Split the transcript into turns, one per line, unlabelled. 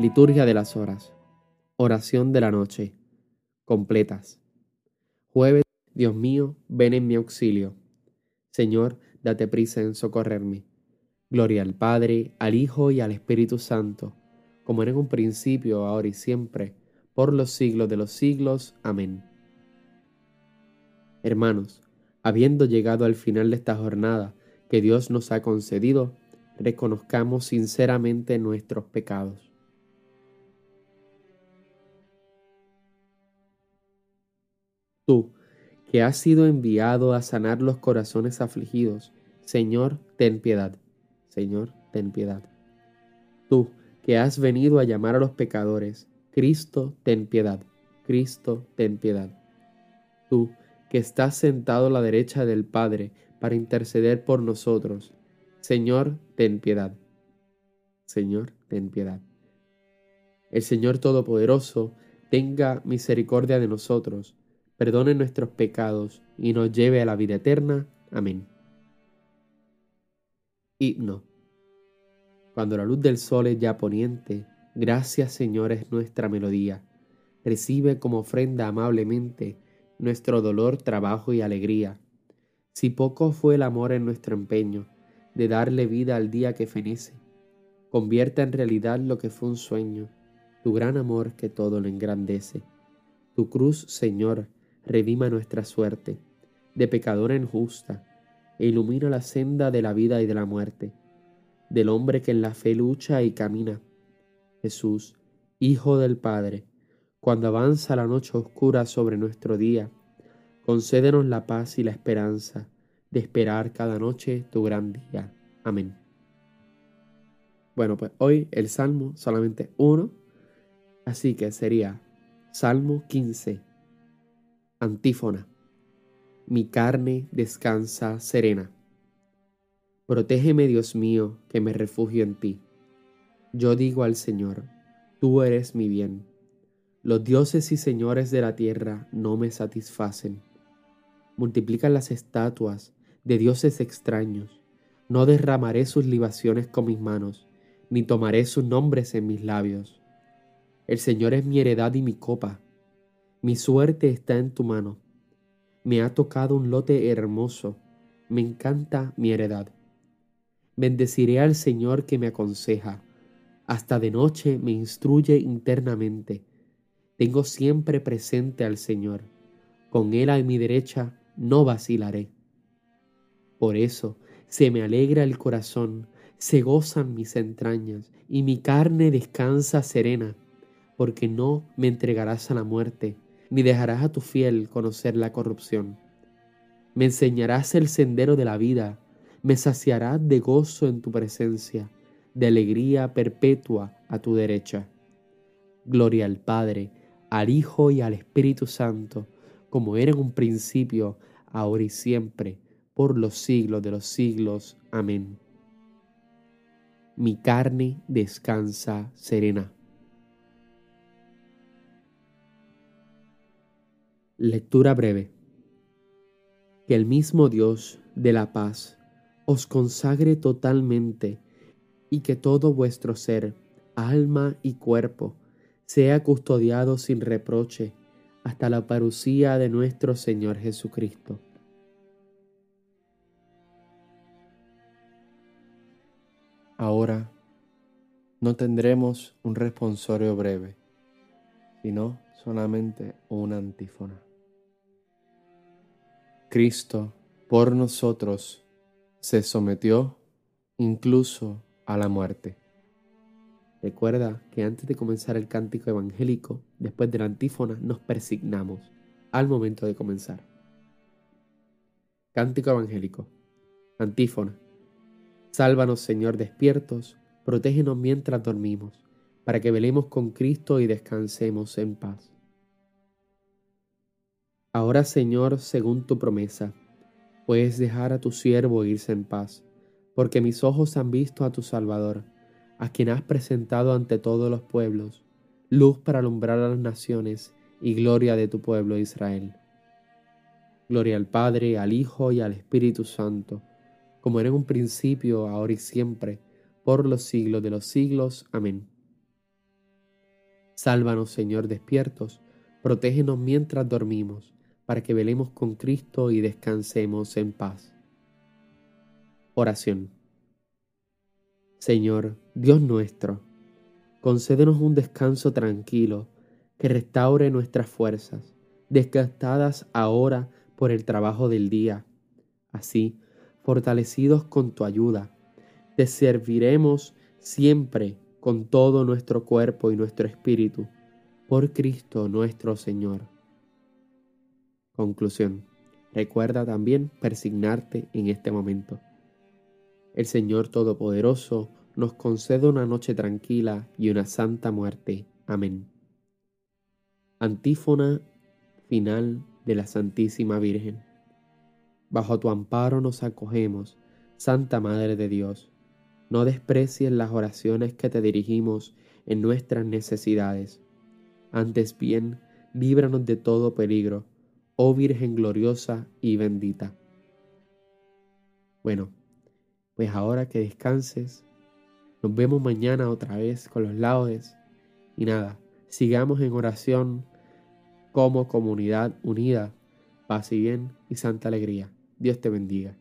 Liturgia de las horas. Oración de la noche. Completas. Jueves, Dios mío, ven en mi auxilio. Señor, date prisa en socorrerme. Gloria al Padre, al Hijo y al Espíritu Santo, como era en un principio, ahora y siempre, por los siglos de los siglos. Amén. Hermanos, habiendo llegado al final de esta jornada que Dios nos ha concedido, reconozcamos sinceramente nuestros pecados Tú, que has sido enviado a sanar los corazones afligidos, Señor, ten piedad. Señor, ten piedad. Tú, que has venido a llamar a los pecadores, Cristo, ten piedad. Cristo, ten piedad. Tú, que estás sentado a la derecha del Padre para interceder por nosotros, Señor, ten piedad. Señor, ten piedad. El Señor Todopoderoso tenga misericordia de nosotros perdone nuestros pecados y nos lleve a la vida eterna. Amén. Himno. Cuando la luz del sol es ya poniente, gracias Señor es nuestra melodía. Recibe como ofrenda amablemente nuestro dolor, trabajo y alegría. Si poco fue el amor en nuestro empeño de darle vida al día que fenece, convierta en realidad lo que fue un sueño, tu gran amor que todo lo engrandece. Tu cruz, Señor, redima nuestra suerte, de pecadora en justa, e ilumina la senda de la vida y de la muerte, del hombre que en la fe lucha y camina. Jesús, Hijo del Padre, cuando avanza la noche oscura sobre nuestro día, concédenos la paz y la esperanza de esperar cada noche tu gran día. Amén. Bueno, pues hoy el Salmo solamente uno, así que sería Salmo 15 Antífona. Mi carne descansa serena. Protégeme, Dios mío, que me refugio en ti. Yo digo al Señor, tú eres mi bien. Los dioses y señores de la tierra no me satisfacen. Multiplican las estatuas de dioses extraños. No derramaré sus libaciones con mis manos, ni tomaré sus nombres en mis labios. El Señor es mi heredad y mi copa mi suerte está en tu mano. Me ha tocado un lote hermoso. Me encanta mi heredad. Bendeciré al Señor que me aconseja. Hasta de noche me instruye internamente. Tengo siempre presente al Señor. Con Él a mi derecha no vacilaré. Por eso se me alegra el corazón, se gozan mis entrañas, y mi carne descansa serena, porque no me entregarás a la muerte ni dejarás a tu fiel conocer la corrupción. Me enseñarás el sendero de la vida, me saciarás de gozo en tu presencia, de alegría perpetua a tu derecha. Gloria al Padre, al Hijo y al Espíritu Santo, como era en un principio, ahora y siempre, por los siglos de los siglos. Amén. Mi carne descansa serena. Lectura breve. Que el mismo Dios de la paz os consagre totalmente y que todo vuestro ser, alma y cuerpo sea custodiado sin reproche hasta la parucía de nuestro Señor Jesucristo. Ahora no tendremos un responsorio breve, sino solamente una antífona. Cristo por nosotros se sometió incluso a la muerte. Recuerda que antes de comenzar el cántico evangélico, después de la antífona, nos persignamos al momento de comenzar. Cántico evangélico. Antífona. Sálvanos, Señor, despiertos, protégenos mientras dormimos, para que velemos con Cristo y descansemos en paz. Ahora, Señor, según tu promesa, puedes dejar a tu siervo irse en paz, porque mis ojos han visto a tu Salvador, a quien has presentado ante todos los pueblos, luz para alumbrar a las naciones y gloria de tu pueblo Israel. Gloria al Padre, al Hijo y al Espíritu Santo, como era en un principio, ahora y siempre, por los siglos de los siglos. Amén. Sálvanos, Señor, despiertos, protégenos mientras dormimos, para que velemos con Cristo y descansemos en paz. Oración. Señor, Dios nuestro, concédenos un descanso tranquilo que restaure nuestras fuerzas, desgastadas ahora por el trabajo del día. Así, fortalecidos con tu ayuda, te serviremos siempre con todo nuestro cuerpo y nuestro espíritu, por Cristo nuestro Señor. Conclusión. Recuerda también persignarte en este momento. El Señor Todopoderoso nos concede una noche tranquila y una santa muerte. Amén. Antífona final de la Santísima Virgen. Bajo tu amparo nos acogemos, Santa Madre de Dios no desprecies las oraciones que te dirigimos en nuestras necesidades. Antes bien, líbranos de todo peligro, oh Virgen gloriosa y bendita. Bueno, pues ahora que descanses, nos vemos mañana otra vez con los laudes y nada, sigamos en oración como comunidad unida, paz y bien y santa alegría. Dios te bendiga.